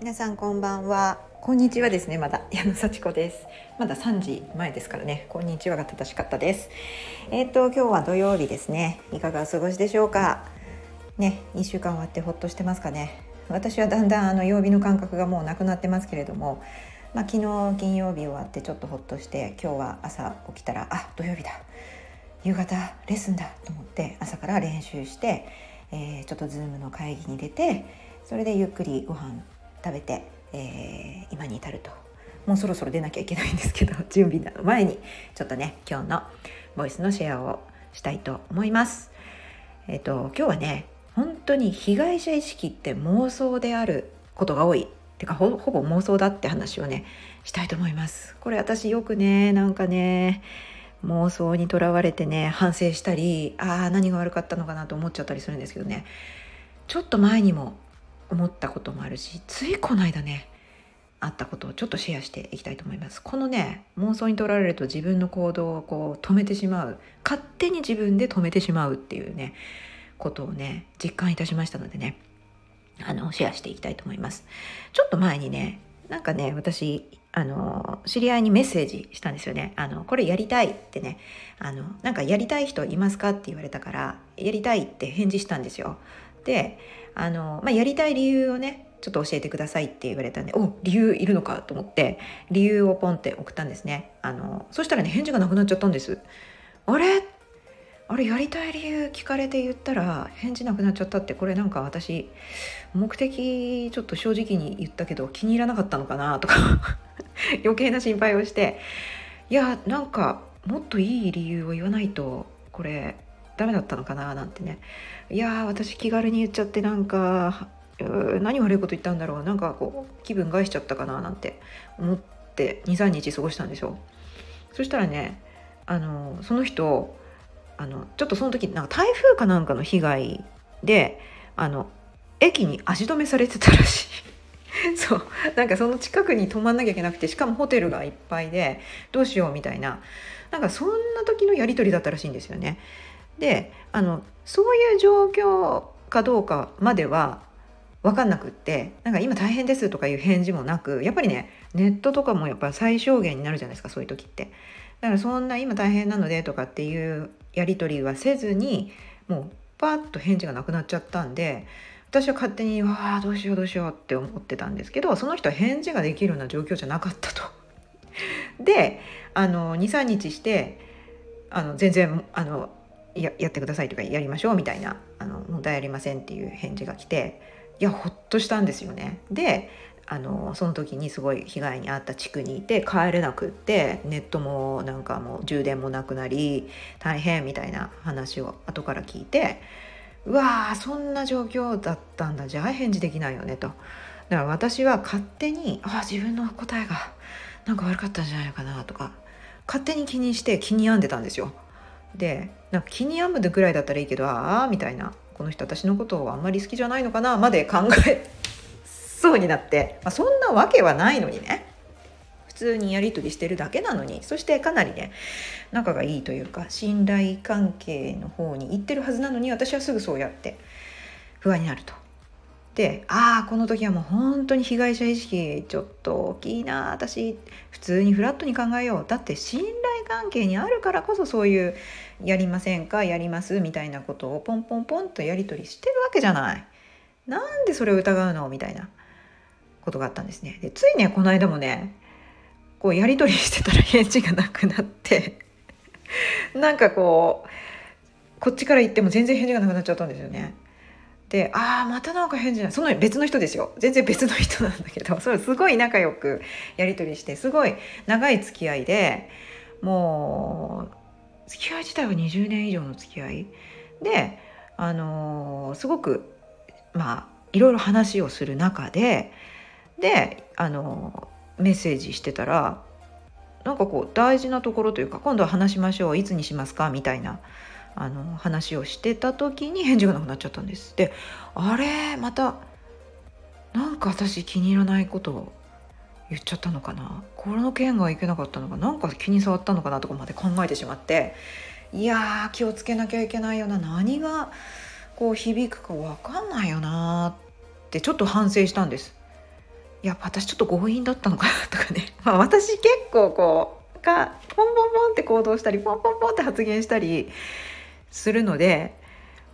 皆さんこんばんは。こんにちはですね。まだ 矢野幸子です。まだ3時前ですからね。こんにちはが正しかったです。えっ、と今日は土曜日ですね。いかがお過ごしでしょうか？ね1週間終わってほっとしてますかね。私はだんだんあの曜日の感覚がもうなくなってますけれどもまあ、昨日金曜日終わってちょっとほっとして今日は朝起きたらあ土曜日だ。夕方レッスンだと思って朝から練習して、えー、ちょっとズームの会議に出てそれでゆっくりご飯食べて、えー、今に至るともうそろそろ出なきゃいけないんですけど 準備の前にちょっとね今日のボイスのシェアをしたいと思います。えっ、ー、と今日はね本当に被害者意識って妄想であることが多いてかほぼ妄想だって話をねしたいと思います。これ私よくねなんかね妄想にとらわれてね反省したりああ何が悪かったのかなと思っちゃったりするんですけどねちょっと前にも思ったこともあるしついこの間ねあったことをちょっとシェアしていきたいと思います。このね妄想にとられると自分の行動をこう止めてしまう。勝手に自分で止めてしまうっていうねことをね実感いたしましたのでねあのシェアしていきたいと思います。ちょっと前にねなんかね私あの知り合いにメッセージしたんですよね。あのこれやりたいってねあのなんかやりたい人いますかって言われたからやりたいって返事したんですよ。であの、まあ、やりたい理由をねちょっと教えてくださいって言われたんでお理由いるのかと思って理由をポンって送ったんですね。あのそしたらね返事がなくなっちゃったんです。あれ？あれやりたい理由聞かれて言ったら返事なくなっちゃったってこれなんか私目的ちょっと正直に言ったけど気に入らなかったのかなとか 余計な心配をしていやなんかもっといい理由を言わないとこれダメだったのかななんてね。いや私気軽に言っちゃってなんか何悪いこと言ったんだろう。なんかこう気分害しちゃったかななんて思って23日過ごしたんですよ。そしたらねあのその人あのちょっとその時なんか台風かなんかの被害であの駅に足止めされてたらしい。そう。なんかその近くに泊まんなきゃいけなくてしかもホテルがいっぱいでどうしようみたいな。なんかそんな時のやり取りだったらしいんですよね。であのそういう状況かどうかまでは分かんなくってなんか今大変ですとかいう返事もなくやっぱりねネットとかもやっぱ最小限になるじゃないですかそういう時って。だからそんな今大変なのでとかっていうやり取りはせずにもうパッと返事がなくなっちゃったんで私は勝手に「わあどうしようどうしよう」って思ってたんですけどその人は返事ができるような状況じゃなかったと。で23日してあの全然あのややってくださいとかやりましょうみたいなあの問題ありませんっていう返事が来ていやほっとしたんですよね。であのその時にすごい被害に遭った地区にいて帰れなくってネットもなんかもう充電もなくなり大変みたいな話を後から聞いてうわーそんな状況だったんだじゃあ返事できないよねと。だから私は勝手にあ自分の答えがなんか悪かったんじゃないかなとか勝手に気にして気に病んでたんですよ。でなんか気に病むぐらいだったらいいけどああみたいな。この人私のことをあんまり好きじゃないのかなまで考えそうになって、まあ、そんなわけはないのにね。普通にやり取りしてるだけなのに。そしてかなりね仲がいいというか信頼関係の方に行ってるはずなのに私はすぐそうやって不安になると。でああこの時はもう本当に被害者意識ちょっと大きいな私普通にフラットに考えようだって信頼関係にあるからこそそういうやりませんかやりますみたいなことをポンポンポンとやり取りしてるわけじゃない。なんでそれを疑うのみたいなことがあったんですね。でついねこの間もねこうやり取りしてたら返事がなくなって なんかこうこっちから言っても全然返事がなくなっちゃったんですよね。でああまたなんか返事ない。その別の人ですよ。全然別の人なんだけど。それすごい仲良くやり取りしてすごい長い付き合いでもう付き合い自体は20年以上の付き合い。であのー、すごくまあいろいろ話をする中でであのメッセージしてたらなんかこう大事なところというか今度は話しましょう。いつにしますか？みたいなあの話をしてた時に 返事がなくなっちゃったんです。であれ？またなんか私気に入らないことを言っちゃったのかな？この件がいけなかったのか？なんか気に障ったのかなとかまで考えてしまって。いや気をつけなきゃいけないよな。何がこう響くか分かんないよなってちょっと反省したんです。やっぱ私ちょっと強引だったのかなとかね、まあ、私結構こうがポンポンポンって行動したりポンポンポンって発言したりするので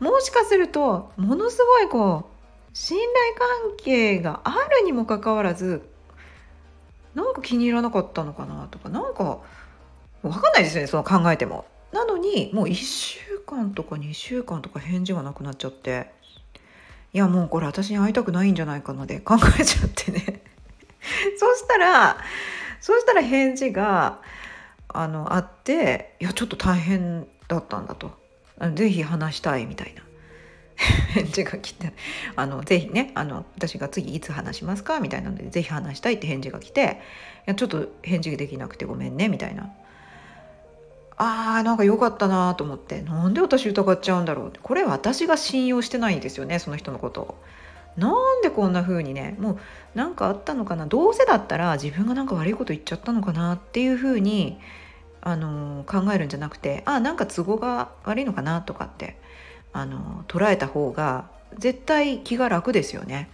もしかするとものすごいこう信頼関係があるにもかかわらずなんか気に入らなかったのかなとかなんか分かんないですよねその考えても。なのにもう1週間とか2週間とか返事がなくなっちゃって。いやもうこれ私に会いたくないんじゃないかなで考えちゃってね。そしたらそしたら返事があのあっていやちょっと大変だったんだと。ぜひ話したいみたいな。返事が来てあのぜひねあの私が次いつ話しますかみたいなのでぜひ話したいって返事が来ていやちょっと返事できなくてごめんねみたいな。あーなんか良かったなと思ってなんで私疑っちゃうんだろうこれ私が信用してないんですよねその人のこと。を。なんでこんな風にねもう何かあったのかな。どうせだったら自分が何か悪いこと言っちゃったのかなっていう風にあの考えるんじゃなくてあなんか都合が悪いのかなとかってあの捉えた方が絶対気が楽ですよね。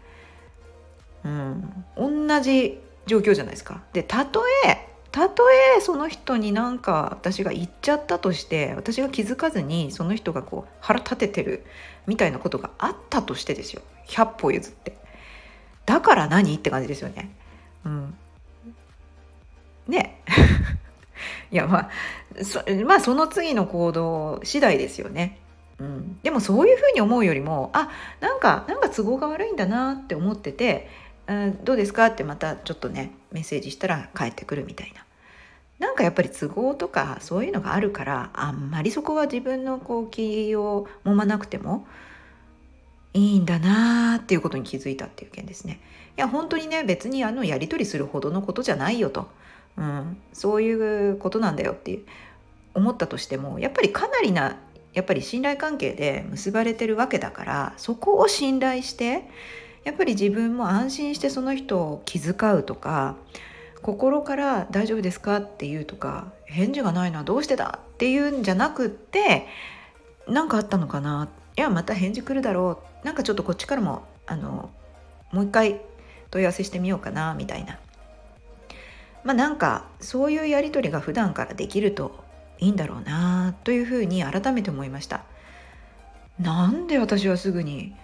うん、同じ状況じゃないですか。でたとえたとえその人になんか私が言っちゃったとして私が気づかずにその人がこう腹立ててるみたいなことがあったとしてですよ。100歩譲って。だから何？って感じですよね。うん。ね。いやまあそまあその次の行動次第ですよねうん、でもそういうふうに思うよりもあなんかなんか都合が悪いんだなって思っててうんどうですか?」ってまたちょっとねメッセージしたら帰ってくるみたいな。なんかやっぱり都合とかそういうのがあるからあんまりそこは自分のこう気を揉まなくてもいいんだなーっていうことに気づいたっていう件ですね。いや本当にね別にあのやり取りするほどのことじゃないよと、うん、そういうことなんだよっていう思ったとしてもやっぱりかなりなやっぱり信頼関係で結ばれてるわけだからそこを信頼してやっぱり自分も安心してその人を気遣うとか心から「大丈夫ですか?」って言うとか返事がないのはどうしてだっていうんじゃなくって何かあったのかな。いやまた返事来るだろう。なんかちょっとこっちからもあのもう一回問い合わせしてみようかなみたいな。まあなんかそういうやり取りが普段からできるといいんだろうなというふうに改めて思いましたなんで私はすぐに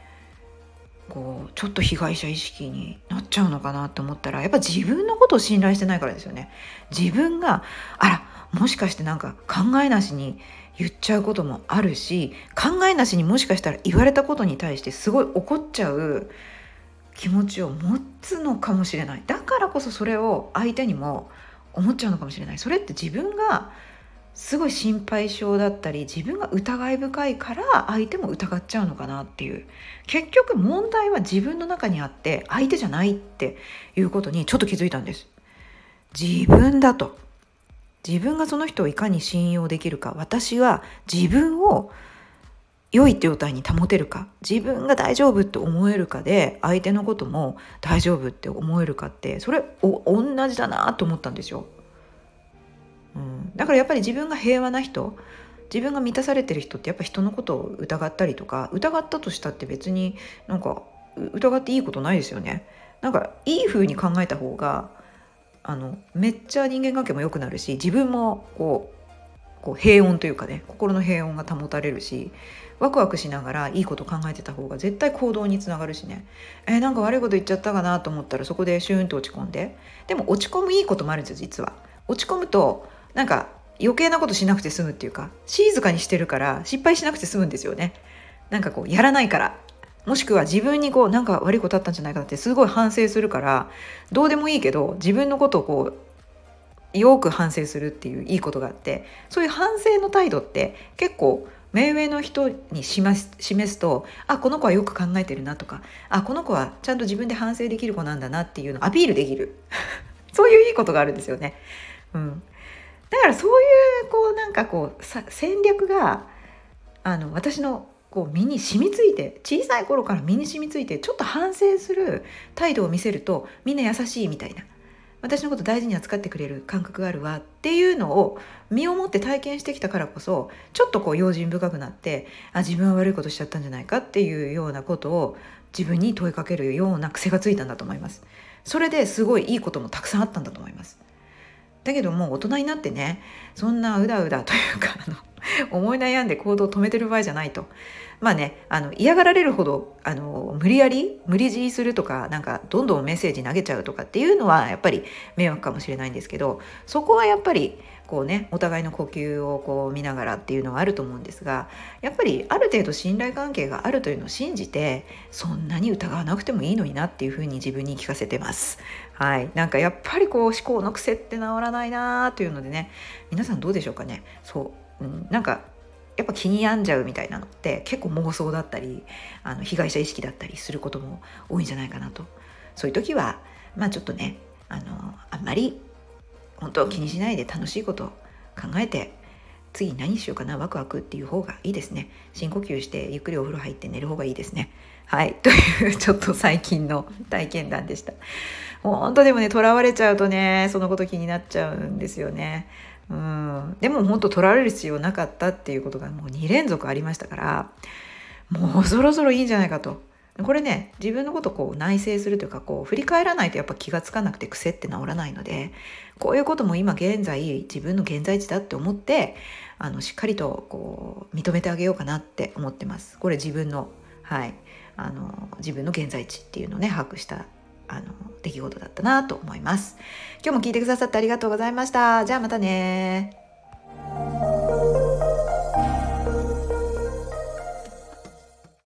こうちょっと被害者意識になっちゃうのかなと思ったらやっぱ自分のことを信頼してないからですよね。自分があらもしかしてなんか考えなしに言っちゃうこともあるし考えなしにもしかしたら言われたことに対してすごい怒っちゃう気持ちを持つのかもしれない。だからこそそれを相手にも思っちゃうのかもしれない。それって自分がすごい心配性だったり自分が疑い深いから相手も疑っちゃうのかなっていう。結局問題は自分の中にあって相手じゃないっていうことにちょっと気づいたんです。自分だと。自分がその人をいかに信用できるか。私は自分を良い状態に保てるか自分が大丈夫って思えるかで相手のことも大丈夫って思えるかってそれお同じだなと思ったんですようん、だからやっぱり自分が平和な人自分が満たされてる人ってやっぱ人のことを疑ったりとか疑ったとしたって別になんか疑っていいことないですよね。なんかいい風に考えた方があのめっちゃ人間関係も良くなるし自分もこうこう平穏というかね心の平穏が保たれるしワクワクしながらいいこと考えてた方が絶対行動につながるしね。えー、なんか悪いこと言っちゃったかなと思ったらそこでシューンと落ち込んで。でも落ち込むいいこともあるんですよ実は。落ち込むとなんか余計なことしなくて済むっていうか静かにしてるから失敗しなくて済むんですよね。なんかこうやらないから。もしくは自分にこうなんか悪いことあったんじゃないかってすごい反省するからどうでもいいけど自分のことをこうよく反省するっていういいことがあってそういう反省の態度って結構目上の人に示すとあこの子はよく考えてるなとかあこの子はちゃんと自分で反省できる子なんだなっていうのをアピールできる。そういういいことがあるんですよね。うん、だからそういうこうなんかこう戦略があの私のこう身に染みついて小さい頃から身に染みついてちょっと反省する態度を見せるとみんな優しいみたいな。私のこと大事に扱ってくれる感覚があるわっていうのを身をもって体験してきたからこそちょっとこう用心深くなってあ自分は悪いことしちゃったんじゃないかっていうようなことを自分に問いかけるような癖がついたんだと思います。それですごいいいこともたくさんあったんだと思いますだけどもう大人になってねそんなうだうだというかあの思い悩んで行動を止めてる場合じゃないとまあねあの嫌がられるほどあの無理やり無理強いするとかなんかどんどんメッセージ投げちゃうとかっていうのはやっぱり迷惑かもしれないんですけどそこはやっぱりこうねお互いの呼吸をこう見ながらっていうのはあると思うんですがやっぱりある程度信頼関係があるというのを信じてそんなに疑わなくてもいいのになっていうふうに自分に聞かせてます。はい、なんかやっぱりこう思考の癖って治らないなーというのでね皆さんどうでしょうかね。そう、うん、なんかやっぱ気に病んじゃうみたいなのって結構妄想だったりあの被害者意識だったりすることも多いんじゃないかなと。そういう時はまあちょっとねあのあんまり本当気にしないで楽しいことを考えて次何しようかなワクワクっていう方がいいですね。深呼吸してゆっくりお風呂入って寝る方がいいですね。はい。という ちょっと最近の体験談でした。本当でもねとらわれちゃうとねそのこと気になっちゃうんですよね。うん。でも本当取られる必要なかったっていうことがもう2連続ありましたからもうそろそろいいんじゃないかと。これね自分のことこう内省するというかこう振り返らないとやっぱ気が付かなくて癖って治らないのでこういうことも今現在自分の現在地だって思ってあのしっかりとこう認めてあげようかなって思ってます。これ自分のはい。あの自分の現在地っていうのをね把握したあの出来事だったなと思います。今日も聞いてくださってありがとうございました。じゃあまたね